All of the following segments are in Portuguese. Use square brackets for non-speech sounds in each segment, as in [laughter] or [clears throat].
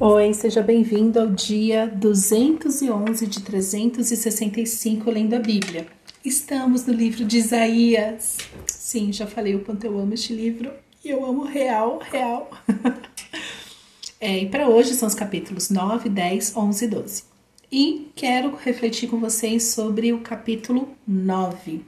Oi, seja bem-vindo ao dia 211 de 365 lendo a Bíblia. Estamos no livro de Isaías. Sim, já falei o quanto eu amo este livro e eu amo real, real. [laughs] é, e para hoje são os capítulos 9, 10, 11 e 12. E quero refletir com vocês sobre o capítulo 9,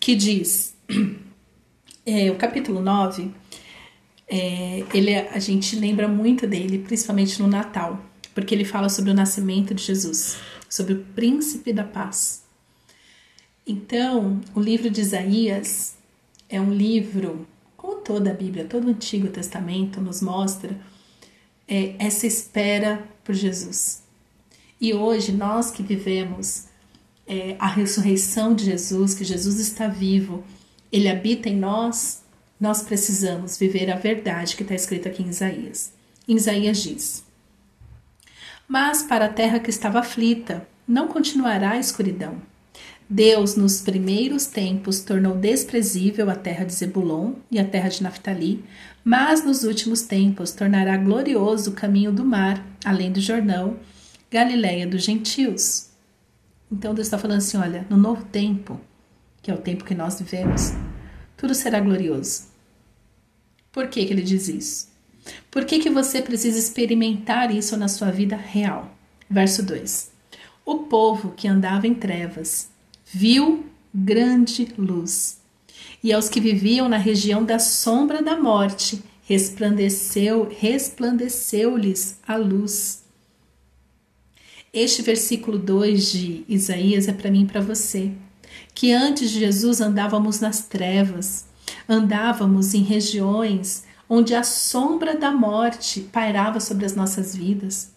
que diz: [clears throat] é, o capítulo 9 é, ele, a gente lembra muito dele, principalmente no Natal, porque ele fala sobre o nascimento de Jesus, sobre o príncipe da paz. Então, o livro de Isaías é um livro, como toda a Bíblia, todo o Antigo Testamento nos mostra é, essa espera por Jesus. E hoje, nós que vivemos é, a ressurreição de Jesus, que Jesus está vivo, ele habita em nós, nós precisamos viver a verdade que está escrita aqui em Isaías. Em Isaías diz: Mas para a terra que estava aflita, não continuará a escuridão. Deus, nos primeiros tempos, tornou desprezível a terra de Zebulon e a terra de Naphtali, mas nos últimos tempos tornará glorioso o caminho do mar, além do Jordão, Galiléia dos gentios. Então Deus está falando assim: olha, no novo tempo, que é o tempo que nós vivemos, tudo será glorioso. Por que, que ele diz isso? Por que, que você precisa experimentar isso na sua vida real? Verso 2: O povo que andava em trevas viu grande luz, e aos que viviam na região da sombra da morte resplandeceu, resplandeceu-lhes a luz. Este versículo 2 de Isaías é para mim e para você, que antes de Jesus andávamos nas trevas, Andávamos em regiões onde a sombra da morte pairava sobre as nossas vidas.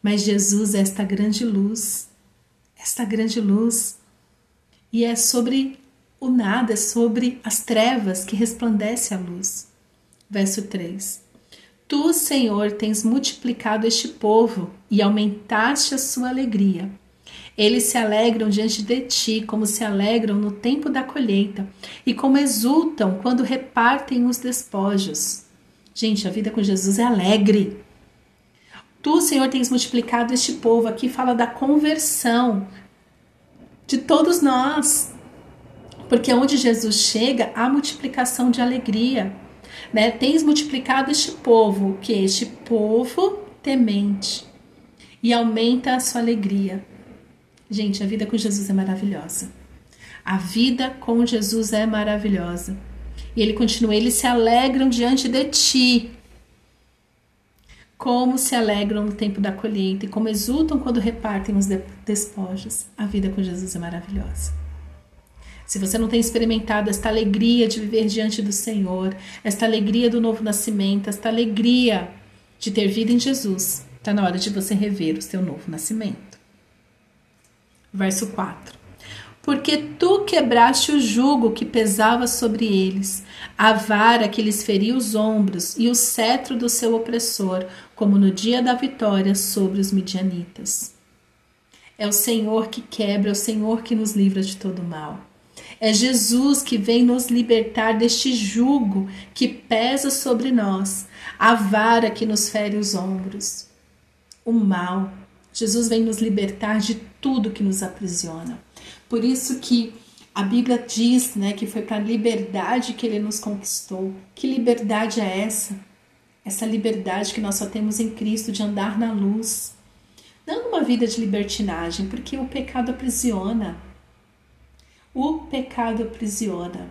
Mas Jesus é esta grande luz, esta grande luz. E é sobre o nada, é sobre as trevas que resplandece a luz. Verso 3. Tu, Senhor, tens multiplicado este povo e aumentaste a sua alegria. Eles se alegram diante de ti, como se alegram no tempo da colheita, e como exultam quando repartem os despojos. Gente, a vida com Jesus é alegre. Tu, Senhor, tens multiplicado este povo. Aqui fala da conversão de todos nós. Porque onde Jesus chega, há multiplicação de alegria. Né? Tens multiplicado este povo, que é este povo temente, e aumenta a sua alegria. Gente, a vida com Jesus é maravilhosa. A vida com Jesus é maravilhosa. E ele continua: eles se alegram diante de ti. Como se alegram no tempo da colheita e como exultam quando repartem os despojos. A vida com Jesus é maravilhosa. Se você não tem experimentado esta alegria de viver diante do Senhor, esta alegria do novo nascimento, esta alegria de ter vida em Jesus, está na hora de você rever o seu novo nascimento. Verso 4. Porque tu quebraste o jugo que pesava sobre eles, a vara que lhes feria os ombros e o cetro do seu opressor, como no dia da vitória sobre os midianitas. É o Senhor que quebra, é o Senhor que nos livra de todo mal. É Jesus que vem nos libertar deste jugo que pesa sobre nós, a vara que nos fere os ombros. O mal, Jesus vem nos libertar de tudo que nos aprisiona. Por isso que a Bíblia diz, né, que foi para a liberdade que ele nos conquistou. Que liberdade é essa? Essa liberdade que nós só temos em Cristo de andar na luz. Não uma vida de libertinagem, porque o pecado aprisiona. O pecado aprisiona.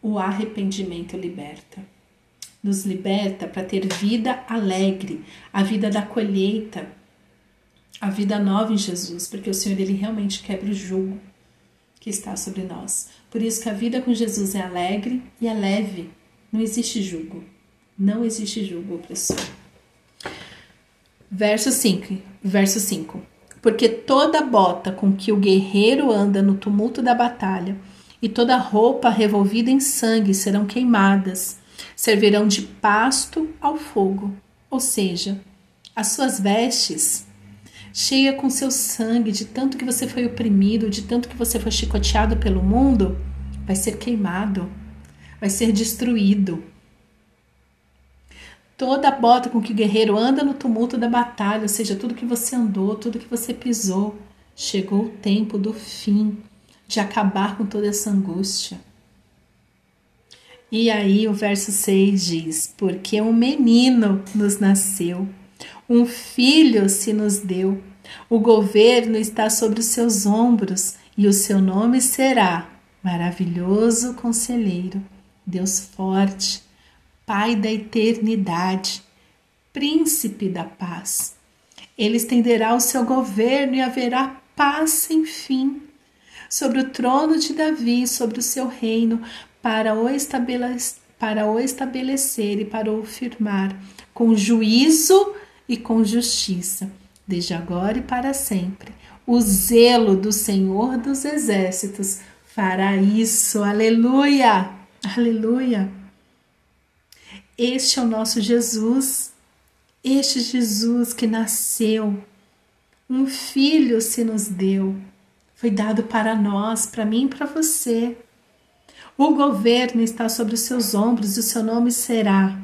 O arrependimento liberta. Nos liberta para ter vida alegre, a vida da colheita, a vida nova em Jesus, porque o Senhor ele realmente quebra o jugo que está sobre nós. Por isso que a vida com Jesus é alegre e é leve. Não existe jugo. Não existe jugo opressor. Verso 5, verso 5. Porque toda bota com que o guerreiro anda no tumulto da batalha e toda roupa revolvida em sangue serão queimadas, servirão de pasto ao fogo. Ou seja, as suas vestes cheia com seu sangue, de tanto que você foi oprimido, de tanto que você foi chicoteado pelo mundo, vai ser queimado, vai ser destruído. Toda bota com que o guerreiro anda no tumulto da batalha, ou seja, tudo que você andou, tudo que você pisou, chegou o tempo do fim, de acabar com toda essa angústia. E aí o verso 6 diz: Porque um menino nos nasceu, um filho se nos deu, o governo está sobre os seus ombros, e o seu nome será Maravilhoso Conselheiro, Deus Forte, Pai da Eternidade, Príncipe da Paz. Ele estenderá o seu governo e haverá paz sem fim sobre o trono de Davi, sobre o seu reino, para o, estabelecer, para o estabelecer e para o firmar, com juízo e com justiça, desde agora e para sempre. O zelo do Senhor dos Exércitos fará isso. Aleluia! Aleluia! Este é o nosso Jesus, este Jesus que nasceu, um filho se nos deu, foi dado para nós, para mim e para você. O governo está sobre os seus ombros e o seu nome será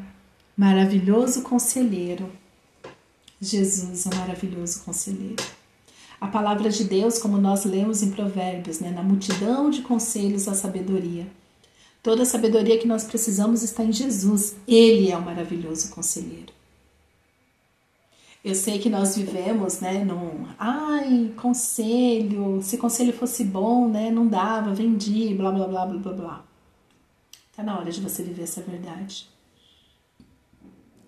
Maravilhoso Conselheiro. Jesus o maravilhoso conselheiro. A palavra de Deus, como nós lemos em Provérbios, né, na multidão de conselhos a sabedoria. Toda a sabedoria que nós precisamos está em Jesus. Ele é o maravilhoso conselheiro. Eu sei que nós vivemos, né, num, ai, conselho, se conselho fosse bom, né, não dava, vendi, blá, blá, blá, blá, blá, blá. Tá na hora de você viver essa verdade.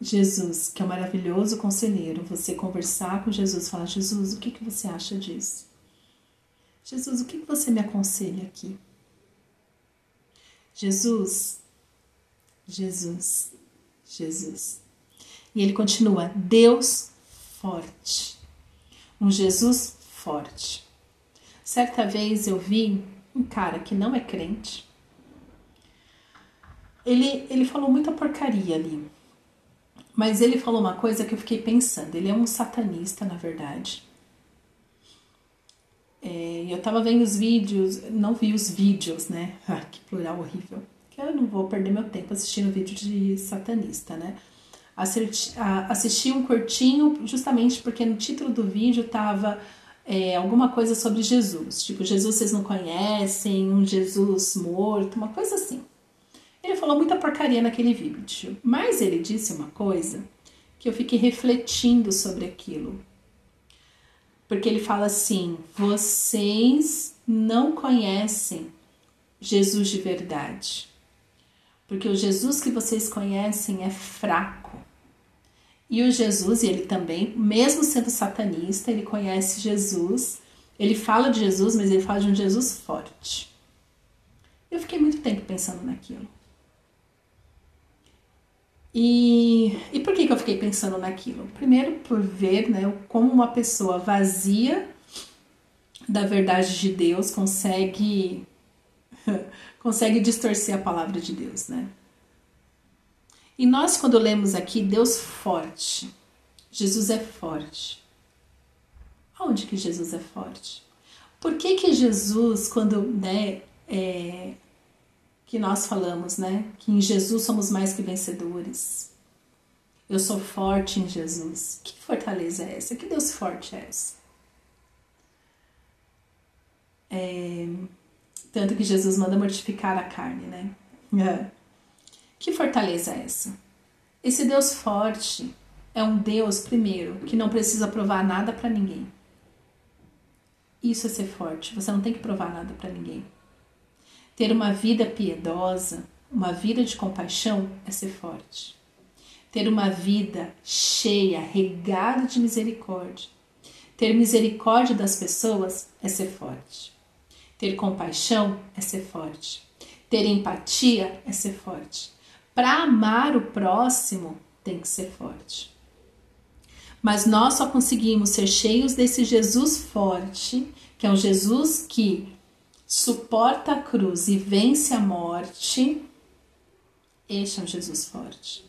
Jesus, que é um maravilhoso conselheiro, você conversar com Jesus, falar: Jesus, o que, que você acha disso? Jesus, o que, que você me aconselha aqui? Jesus, Jesus, Jesus. E ele continua: Deus forte. Um Jesus forte. Certa vez eu vi um cara que não é crente. Ele, ele falou muita porcaria ali. Mas ele falou uma coisa que eu fiquei pensando. Ele é um satanista, na verdade. É, eu tava vendo os vídeos, não vi os vídeos, né? [laughs] Ah, que plural horrível. Que eu não vou perder meu tempo assistindo vídeo de satanista, né? assisti um curtinho justamente porque no título do vídeo tava é, alguma coisa sobre Jesus, tipo Jesus vocês não conhecem, um Jesus morto, uma coisa assim. Ele falou muita porcaria naquele vídeo, mas ele disse uma coisa que eu fiquei refletindo sobre aquilo. Porque ele fala assim: vocês não conhecem Jesus de verdade. Porque o Jesus que vocês conhecem é fraco. E o Jesus, ele também, mesmo sendo satanista, ele conhece Jesus, ele fala de Jesus, mas ele fala de um Jesus forte. Eu fiquei muito tempo pensando naquilo. E, e por que, que eu fiquei pensando naquilo? Primeiro, por ver né, como uma pessoa vazia da verdade de Deus consegue [laughs] consegue distorcer a palavra de Deus, né? E nós, quando lemos aqui, Deus forte, Jesus é forte. Onde que Jesus é forte? Por que que Jesus, quando né, é, que nós falamos, né, que em Jesus somos mais que vencedores? Eu sou forte em Jesus. Que fortaleza é essa? Que Deus forte é essa? É, tanto que Jesus manda mortificar a carne, né? É. Que fortaleza é essa? Esse Deus forte é um Deus, primeiro, que não precisa provar nada para ninguém. Isso é ser forte. Você não tem que provar nada para ninguém. Ter uma vida piedosa, uma vida de compaixão é ser forte. Ter uma vida cheia, regada de misericórdia. Ter misericórdia das pessoas é ser forte. Ter compaixão é ser forte. Ter empatia é ser forte. Para amar o próximo, tem que ser forte. Mas nós só conseguimos ser cheios desse Jesus forte, que é um Jesus que suporta a cruz e vence a morte. Este é um Jesus forte.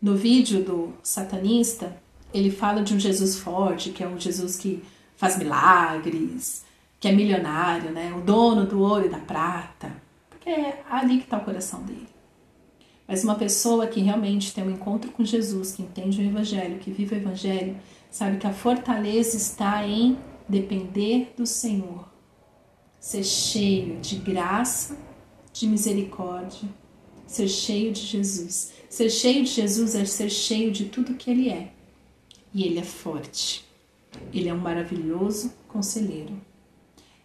No vídeo do satanista, ele fala de um Jesus forte, que é um Jesus que faz milagres, que é milionário, né? O dono do ouro e da prata. Porque é ali que está o coração dele. Mas uma pessoa que realmente tem um encontro com Jesus, que entende o Evangelho, que vive o Evangelho, sabe que a fortaleza está em depender do Senhor, ser cheio de graça, de misericórdia, ser cheio de Jesus. Ser cheio de Jesus é ser cheio de tudo que Ele é. E Ele é forte. Ele é um maravilhoso conselheiro.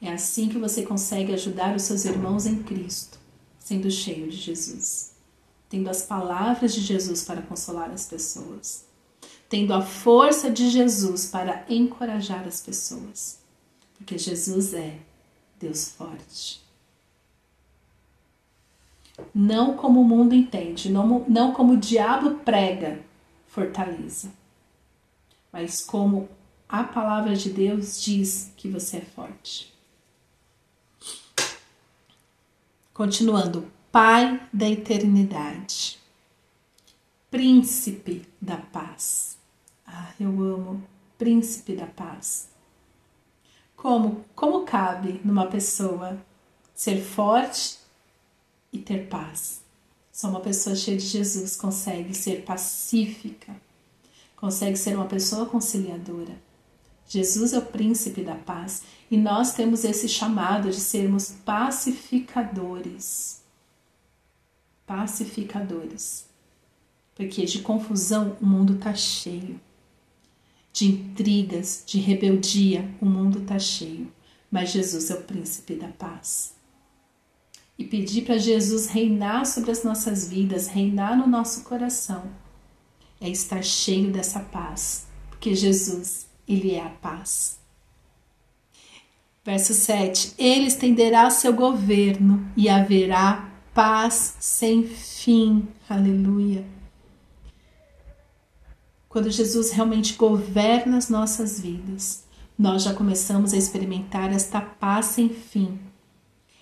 É assim que você consegue ajudar os seus irmãos em Cristo, sendo cheio de Jesus, tendo as palavras de Jesus para consolar as pessoas, tendo a força de Jesus para encorajar as pessoas, porque Jesus é Deus forte. Não como o mundo entende, não, não como o diabo prega, fortaleza, mas como a palavra de Deus diz que você é forte. Continuando, Pai da eternidade, Príncipe da paz. Ah, eu amo Príncipe da paz. Como, como cabe numa pessoa ser forte e ter paz? Só uma pessoa cheia de Jesus consegue ser pacífica, consegue ser uma pessoa conciliadora Jesus é o príncipe da paz e nós temos esse chamado de sermos pacificadores. Pacificadores. Porque de confusão o mundo está cheio. De intrigas, de rebeldia, o mundo está cheio. Mas Jesus é o príncipe da paz. E pedir para Jesus reinar sobre as nossas vidas, reinar no nosso coração, é estar cheio dessa paz. Porque Jesus ele é a paz. Verso 7: Ele estenderá seu governo e haverá paz sem fim. Aleluia. Quando Jesus realmente governa as nossas vidas, nós já começamos a experimentar esta paz sem fim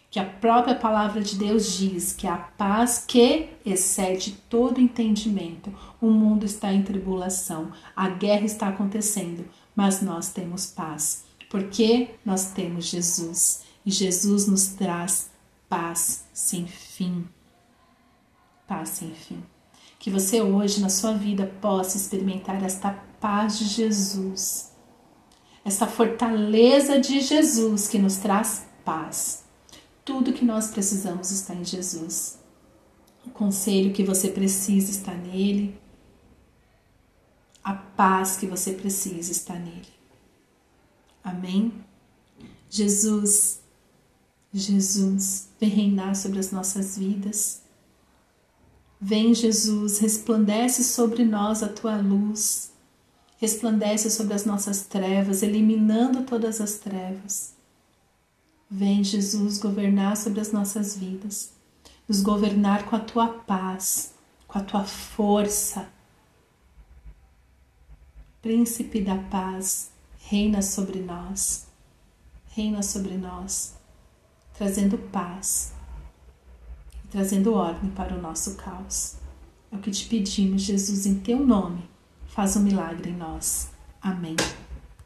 que a própria palavra de Deus diz que a paz que excede todo entendimento. O mundo está em tribulação, a guerra está acontecendo, mas nós temos paz, porque nós temos Jesus e Jesus nos traz paz sem fim. Paz sem fim. Que você hoje na sua vida possa experimentar esta paz de Jesus, esta fortaleza de Jesus que nos traz paz tudo que nós precisamos está em Jesus. O conselho que você precisa está nele. A paz que você precisa está nele. Amém? Jesus, Jesus, vem reinar sobre as nossas vidas. Vem, Jesus, resplandece sobre nós a tua luz, resplandece sobre as nossas trevas, eliminando todas as trevas. Vem, Jesus, governar sobre as nossas vidas, nos governar com a tua paz, com a tua força. Príncipe da paz, reina sobre nós, reina sobre nós, trazendo paz trazendo ordem para o nosso caos. É o que te pedimos, Jesus, em teu nome. Faz um milagre em nós. Amém.